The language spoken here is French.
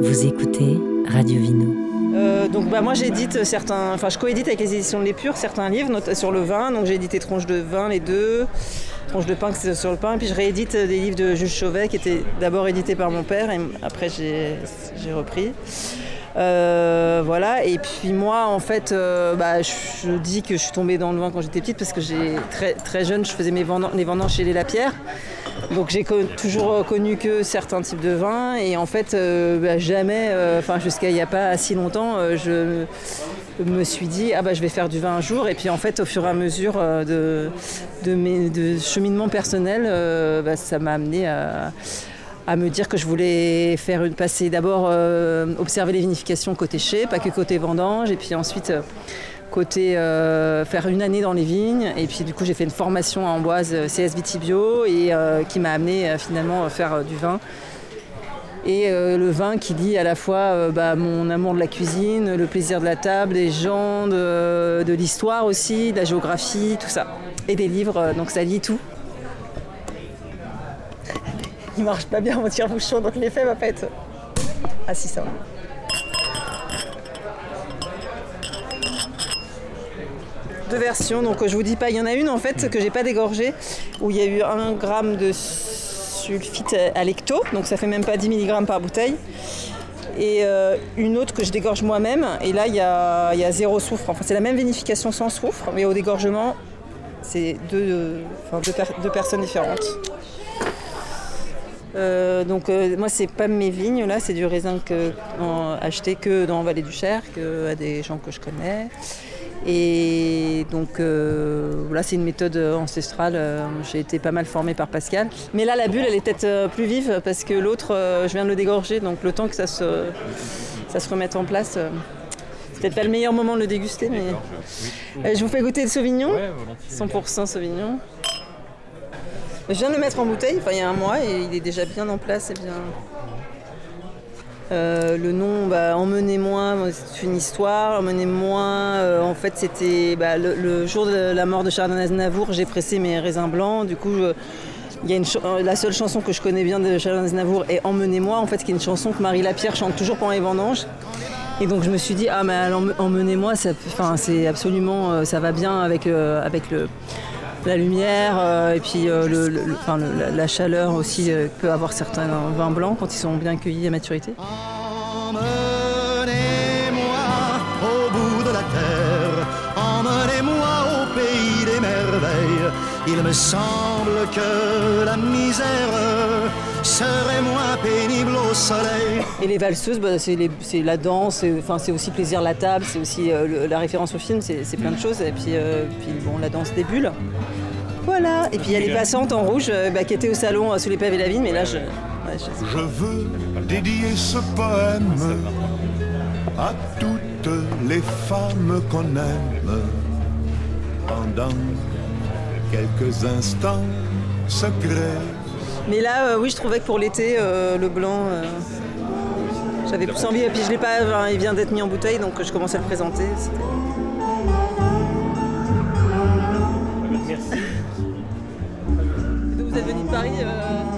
Vous écoutez Radio Vino. Euh, donc bah, moi j'édite certains, enfin je coédite avec les éditions de l'Épure certains livres sur le vin, donc j'ai édité Tronche de vin les deux, Tronche de pain c'est sur le pain, puis je réédite des livres de Jules Chauvet qui étaient d'abord édités par mon père et après j'ai repris. Euh, voilà, et puis moi en fait, euh, bah, je, dis que je suis tombée dans le vin quand j'étais petite parce que très, jeune, je faisais mes vendan- les vendanges chez les Lapierre. Donc j'ai toujours connu que certains types de vins. Et en fait euh, bah, jamais, euh, enfin jusqu'à il n'y a pas si longtemps, euh, je me suis dit ah bah je vais faire du vin un jour. Et puis en fait au fur et à mesure euh, de, de mes de cheminement personnel, euh, bah, ça m'a amené à à me dire que je voulais faire une passer d'abord euh, observer les vinifications côté chai, pas que côté vendange, et puis ensuite euh, côté euh, faire une année dans les vignes, et puis du coup j'ai fait une formation à Amboise euh, CS Vitibio et euh, qui m'a amené à finalement faire du vin. Et le vin qui lie à la fois bah, mon amour de la cuisine, le plaisir de la table, des gens, de, de l'histoire aussi, de la géographie, tout ça. Et des livres, donc ça lie tout. Il marche pas bien mon tire-bouchon, donc l'effet va pas être. Ah si ça va. Deux versions, donc euh, je vous dis pas, il y en a une en fait que j'ai pas dégorgée, où il y a eu un gramme de sulfite à donc ça fait même pas 10 mg par bouteille. Et euh, une autre que je dégorge moi-même, et là il y a, y a zéro soufre. Enfin c'est la même vinification sans soufre, mais au dégorgement c'est deux, euh, enfin, deux personnes différentes. Euh, donc euh, moi c'est pas mes vignes là, c'est du raisin que acheté que dans Vallée du Cher, que à des gens que je connais. Et donc euh, là c'est une méthode ancestrale, euh, j'ai été pas mal formée par Pascal. Mais là la bulle elle est peut-être plus vive parce que l'autre je viens de le dégorger, donc le temps que ça se, ça se remette en place, c'est peut-être pas le meilleur moment de le déguster. Mais... Je vous fais goûter le Sauvignon, 100% Sauvignon. Je viens de le mettre en bouteille, enfin il y a un mois, et il est déjà bien en place et bien. Euh, le nom, bah, Emmenez-moi, c'est une histoire. Emmenez-moi, euh, en fait, c'était bah, le, jour de la mort de Charles Aznavour, j'ai pressé mes raisins blancs. Du coup, y a euh, la seule chanson que je connais bien de Charles Aznavour est Emmenez-moi, en fait, qui est une chanson que Marie Lapierre chante toujours pendant les vendanges. Et donc je me suis dit ah mais emmenez-moi, ça, c'est absolument, ça va bien avec avec le la lumière euh, et puis euh, le, la, chaleur aussi euh, peut avoir certains vins blancs quand ils sont bien cueillis à maturité. Emmenez-moi au bout de la terre, emmenez-moi au pays des merveilles. Il me semble que la Et les valseuses, bah, c'est la danse, c'est aussi plaisir la table, c'est aussi euh, le- la référence au film, c'est plein de choses. Et puis, euh, puis bon, la danse des bulles. Voilà. Et puis il y a les passantes en rouge euh, bah, qui étaient au salon sous les pavés de la vigne, mais là je. ouais, je- Je veux dédier ce poème à toutes les femmes qu'on aime pendant quelques instants secrets. Mais là, euh, oui, je trouvais que pour l'été, euh, le blanc, euh, j'avais plus envie. Et puis je l'ai pas, il vient d'être mis en bouteille, donc je commençais à le présenter. Merci. Donc, Vous êtes venu de Paris euh,